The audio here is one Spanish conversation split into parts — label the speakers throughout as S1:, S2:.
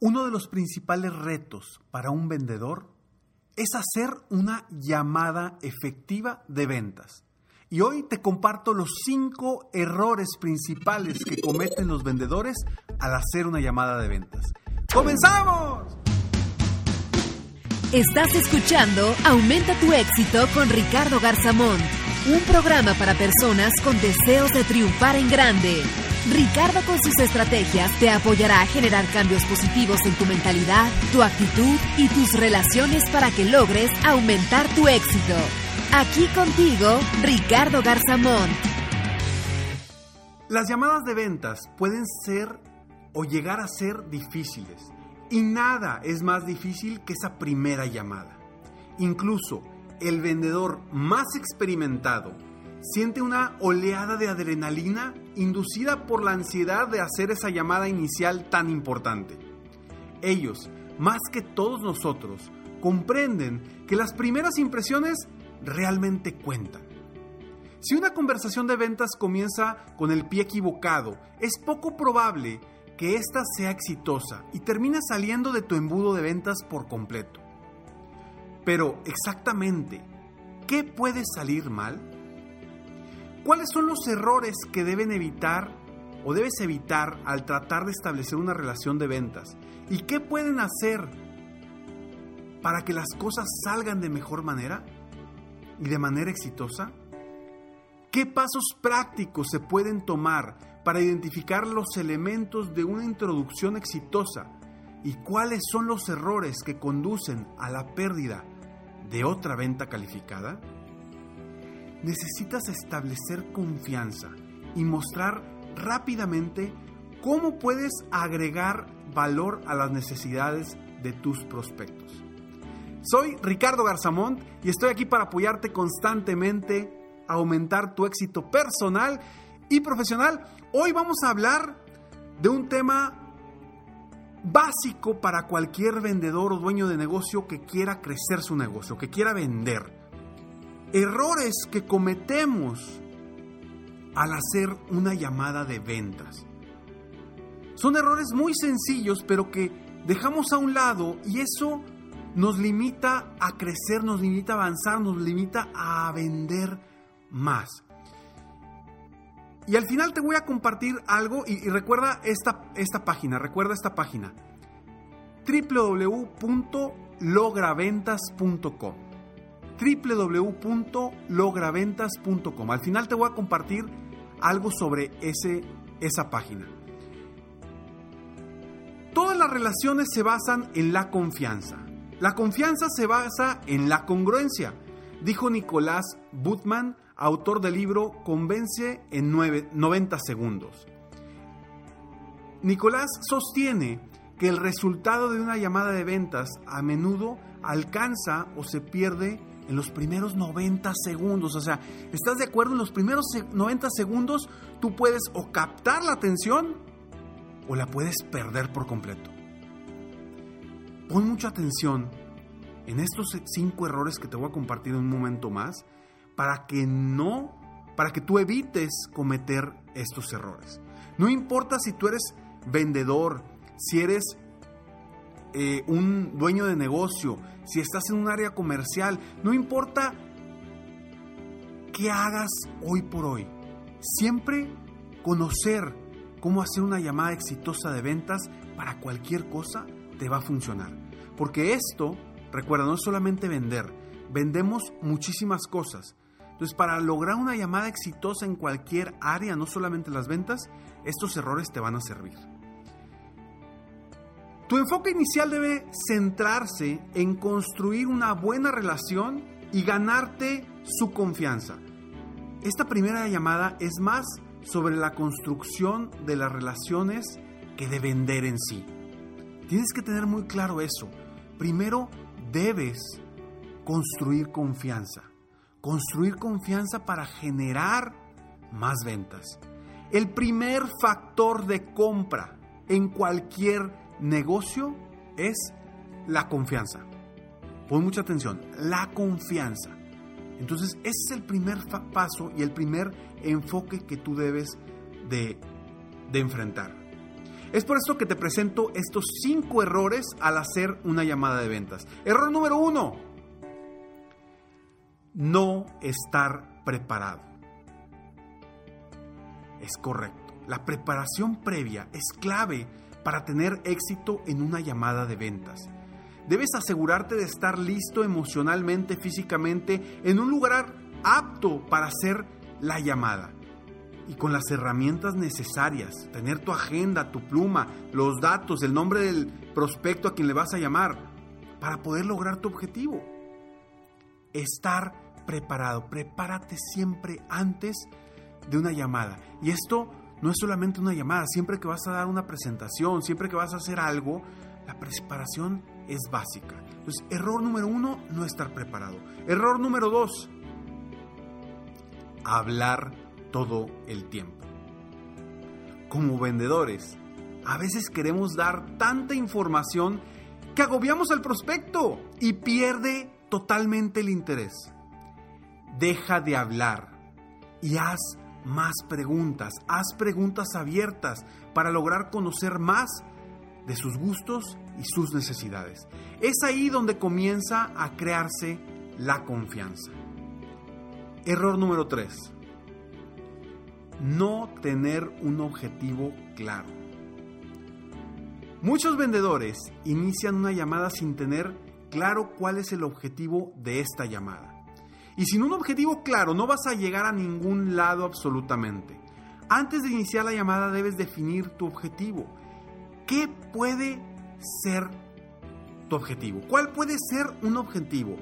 S1: Uno de los principales retos para un vendedor es hacer una llamada efectiva de ventas. Y hoy te comparto los cinco errores principales que cometen los vendedores al hacer una llamada de ventas. ¡Comenzamos!
S2: Estás escuchando Aumenta tu éxito con Ricardo Garzamón, un programa para personas con deseos de triunfar en grande. Ricardo con sus estrategias te apoyará a generar cambios positivos en tu mentalidad, tu actitud y tus relaciones para que logres aumentar tu éxito. Aquí contigo, Ricardo Garzamón.
S1: Las llamadas de ventas pueden ser o llegar a ser difíciles. Y nada es más difícil que esa primera llamada. Incluso el vendedor más experimentado siente una oleada de adrenalina inducida por la ansiedad de hacer esa llamada inicial tan importante. Ellos, más que todos nosotros, comprenden que las primeras impresiones realmente cuentan. Si una conversación de ventas comienza con el pie equivocado, es poco probable que ésta sea exitosa y termine saliendo de tu embudo de ventas por completo. Pero exactamente, ¿qué puede salir mal? ¿Cuáles son los errores que deben evitar o debes evitar al tratar de establecer una relación de ventas? ¿Y qué pueden hacer para que las cosas salgan de mejor manera y de manera exitosa? ¿Qué pasos prácticos se pueden tomar para identificar los elementos de una introducción exitosa? ¿Y cuáles son los errores que conducen a la pérdida de otra venta calificada? Necesitas establecer confianza y mostrar rápidamente cómo puedes agregar valor a las necesidades de tus prospectos. Soy Ricardo Garzamont y estoy aquí para apoyarte constantemente a aumentar tu éxito personal y profesional. Hoy vamos a hablar de un tema básico para cualquier vendedor o dueño de negocio que quiera crecer su negocio, que quiera vender errores que cometemos al hacer una llamada de ventas. Son errores muy sencillos, pero que dejamos a un lado y eso nos limita a crecer, nos limita a avanzar, nos limita a vender más. Y al final te voy a compartir algo y, recuerda esta, esta página, recuerda esta página www.lograventas.com www.lograventas.com. Al final te voy a compartir algo sobre ese, esa página. Todas las relaciones se basan en la confianza. La confianza se basa en la congruencia, dijo Nicolás Butman, autor del libro Convence en 90 segundos. Nicolás sostiene que el resultado de una llamada de ventas a menudo alcanza o se pierde en los primeros 90 segundos. O sea, ¿estás de acuerdo? En los primeros 90 segundos tú puedes o captar la atención o la puedes perder por completo. Pon mucha atención en estos cinco errores que te voy a compartir en un momento más para que no, para que tú evites cometer estos errores. No importa si tú eres vendedor, si eres eh, un dueño de negocio, si estás en un área comercial, no importa qué hagas hoy por hoy, siempre conocer cómo hacer una llamada exitosa de ventas para cualquier cosa te va a funcionar. Porque esto, recuerda, no es solamente vender, vendemos muchísimas cosas. Entonces, para lograr una llamada exitosa en cualquier área, no solamente las ventas, estos errores te van a servir. Tu enfoque inicial debe centrarse en construir una buena relación y ganarte su confianza. Esta primera llamada es más sobre la construcción de las relaciones que de vender en sí. Tienes que tener muy claro eso. Primero debes construir confianza. Construir confianza para generar más ventas. El primer factor de compra en cualquier negocio es la confianza. Pon mucha atención, la confianza. Entonces, ese es el primer paso y el primer enfoque que tú debes de, de enfrentar. Es por esto que te presento estos cinco errores al hacer una llamada de ventas. Error número uno, no estar preparado. Es correcto. La preparación previa es clave para tener éxito en una llamada de ventas. Debes asegurarte de estar listo emocionalmente, físicamente, en un lugar apto para hacer la llamada y con las herramientas necesarias, tener tu agenda, tu pluma, los datos, el nombre del prospecto a quien le vas a llamar, para poder lograr tu objetivo. Estar preparado, prepárate siempre antes de una llamada. Y esto no es solamente una llamada, siempre que vas a dar una presentación, siempre que vas a hacer algo, la preparación es básica. Entonces, error número uno, no estar preparado. Error número dos, hablar todo el tiempo. Como vendedores, a veces queremos dar tanta información que agobiamos al prospecto y pierde totalmente el interés. Deja de hablar y haz más preguntas, haz preguntas abiertas para lograr conocer más de sus gustos y sus necesidades. Es ahí donde comienza a crearse la confianza. Error número 3 no tener un objetivo claro. Muchos vendedores inician una llamada sin tener claro cuál es el objetivo de esta llamada. Y sin un objetivo claro no vas a llegar a ningún lado absolutamente. Antes de iniciar la llamada debes definir tu objetivo. ¿Qué puede ser tu objetivo? ¿Cuál puede ser un objetivo?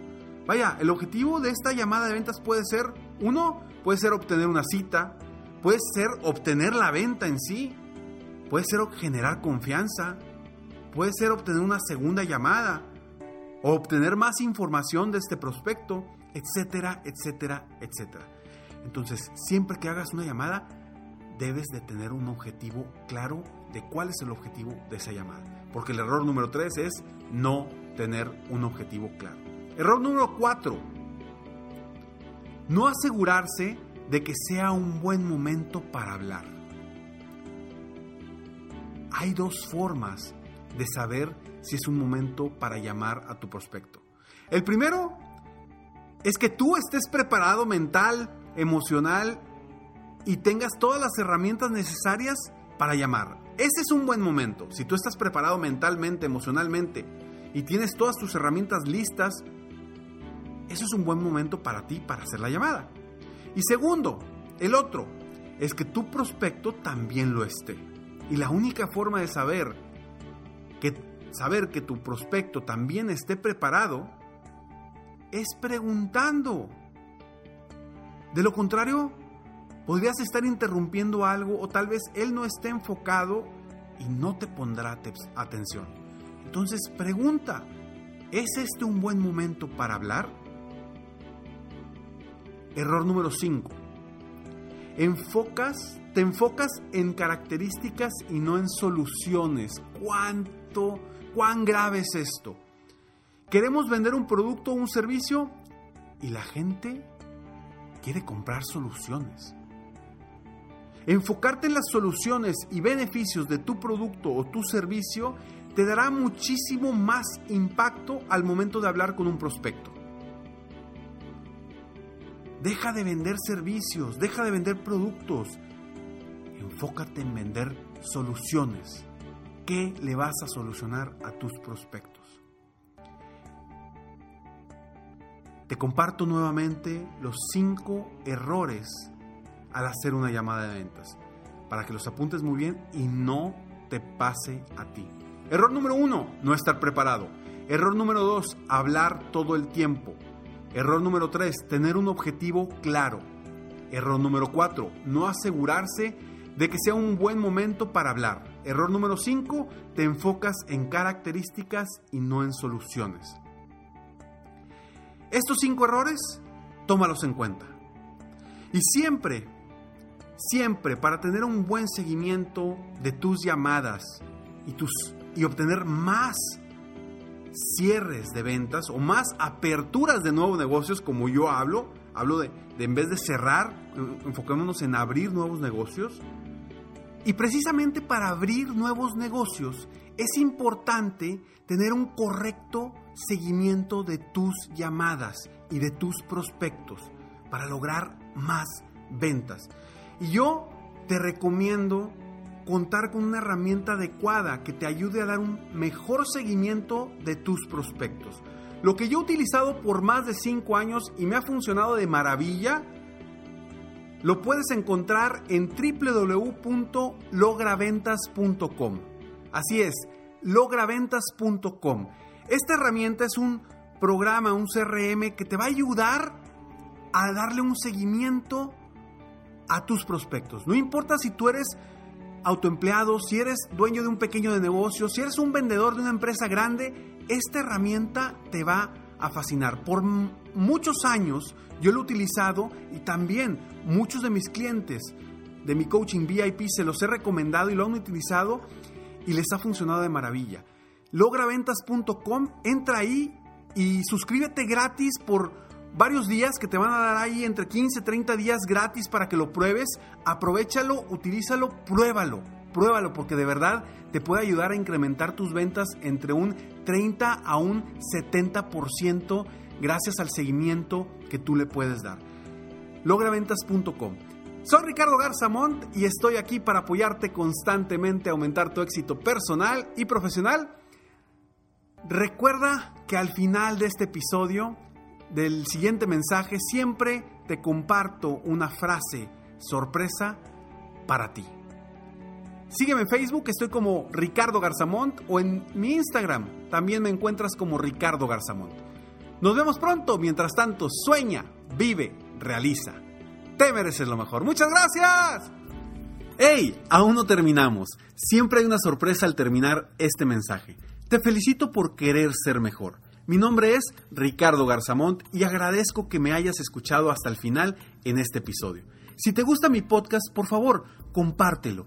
S1: Vaya, el objetivo de esta llamada de ventas puede ser, uno, puede ser obtener una cita, Puede ser obtener la venta en sí. Puede ser generar confianza. Puede ser obtener una segunda llamada. O obtener más información de este prospecto, etcétera, etcétera, etcétera. Entonces, siempre que hagas una llamada, debes de tener un objetivo claro de cuál es el objetivo de esa llamada. Porque el error número tres es no tener un objetivo claro. Error número cuatro, no asegurarse de que sea un buen momento para hablar. Hay dos formas de saber si es un momento para llamar a tu prospecto. El primero es que tú estés preparado mental, emocional y tengas todas las herramientas necesarias para llamar. Ese es un buen momento. Si tú estás preparado mentalmente, emocionalmente y tienes todas tus herramientas listas, eso es un buen momento para ti para hacer la llamada. Y segundo, el otro, es que tu prospecto también lo esté. Y la única forma de saber que, saber que tu prospecto también esté preparado es preguntando. De lo contrario, podrías estar interrumpiendo algo o tal vez él no esté enfocado y no te pondrá atención. Entonces pregunta, ¿es este un buen momento para hablar? Error número 5. Enfocas, te enfocas en características y no en soluciones. ¿Cuánto, cuán grave es esto? Queremos vender un producto o un servicio y la gente quiere comprar soluciones. Enfocarte en las soluciones y beneficios de tu producto o tu servicio te dará muchísimo más impacto al momento de hablar con un prospecto. Deja de vender servicios, deja de vender productos. Enfócate en vender soluciones. ¿Qué le vas a solucionar a tus prospectos. Te comparto nuevamente los cinco errores al hacer una llamada de ventas, para que los apuntes muy bien y no te pase a ti. Error número uno, no estar preparado. Error número dos, hablar todo el tiempo. Error número tres, tener un objetivo claro. Error número cuatro, no asegurarse de que sea un buen momento para hablar. Error número cinco, te enfocas en características y no en soluciones. Estos cinco errores, tómalos en cuenta. Y siempre, siempre para tener un buen seguimiento de tus llamadas y, tus, y obtener más cierres de ventas o más aperturas de nuevos negocios, como yo hablo, hablo de, de en vez de cerrar, enfocándonos en abrir nuevos negocios. Y precisamente para abrir nuevos negocios es importante tener un correcto seguimiento de tus llamadas y de tus prospectos para lograr más ventas. Y yo te recomiendo contar con una herramienta adecuada que te ayude a dar un mejor seguimiento de tus prospectos. Lo que yo he utilizado por más de 5 años y me ha funcionado de maravilla, lo puedes encontrar en www.lograventas.com. Así es, lograventas.com. Esta herramienta es un programa, un CRM que te va a ayudar a darle un seguimiento a tus prospectos. No importa si tú eres autoempleado, si eres dueño de un pequeño de negocio, si eres un vendedor de una empresa grande, esta herramienta te va a fascinar. Por muchos años yo lo he utilizado y también muchos de mis clientes de mi coaching VIP se los he recomendado y lo han utilizado y les ha funcionado de maravilla. Lograventas.com, entra ahí y suscríbete gratis por varios días que te van a dar ahí entre 15 y 30 días gratis para que lo pruebes. Aprovechalo, utilízalo, pruébalo. Pruébalo porque de verdad te puede ayudar a incrementar tus ventas entre un 30 a un 70% gracias al seguimiento que tú le puedes dar. Lograventas.com. Soy Ricardo Garzamont y estoy aquí para apoyarte constantemente a aumentar tu éxito personal y profesional. Recuerda que al final de este episodio, del siguiente mensaje, siempre te comparto una frase sorpresa para ti. Sígueme en Facebook, estoy como Ricardo Garzamont o en mi Instagram, también me encuentras como Ricardo Garzamont. Nos vemos pronto, mientras tanto, sueña, vive, realiza. Te mereces lo mejor. Muchas gracias. ¡Hey! Aún no terminamos. Siempre hay una sorpresa al terminar este mensaje. Te felicito por querer ser mejor. Mi nombre es Ricardo Garzamont y agradezco que me hayas escuchado hasta el final en este episodio. Si te gusta mi podcast, por favor, compártelo.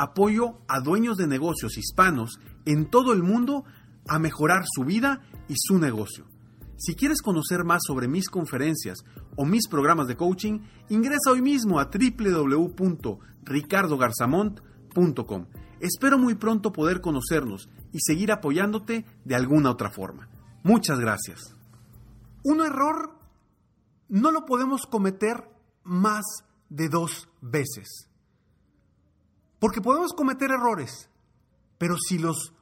S1: apoyo a dueños de negocios hispanos en todo el mundo a mejorar su vida y su negocio. Si quieres conocer más sobre mis conferencias o mis programas de coaching, ingresa hoy mismo a www.ricardogarzamont.com. Espero muy pronto poder conocernos y seguir apoyándote de alguna otra forma. Muchas gracias. Un error no lo podemos cometer más de dos veces. Porque podemos cometer errores, pero si los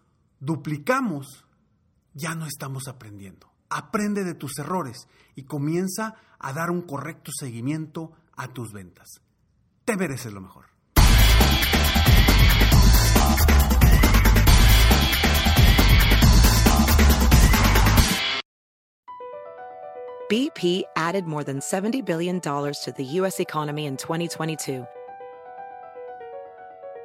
S1: duplicamos, ya no estamos aprendiendo aprende de tus errores y comienza a dar un correcto seguimiento a tus ventas. Te mereces lo mejor.
S3: BP added more than $70 billion to the U.S. economy in 2022.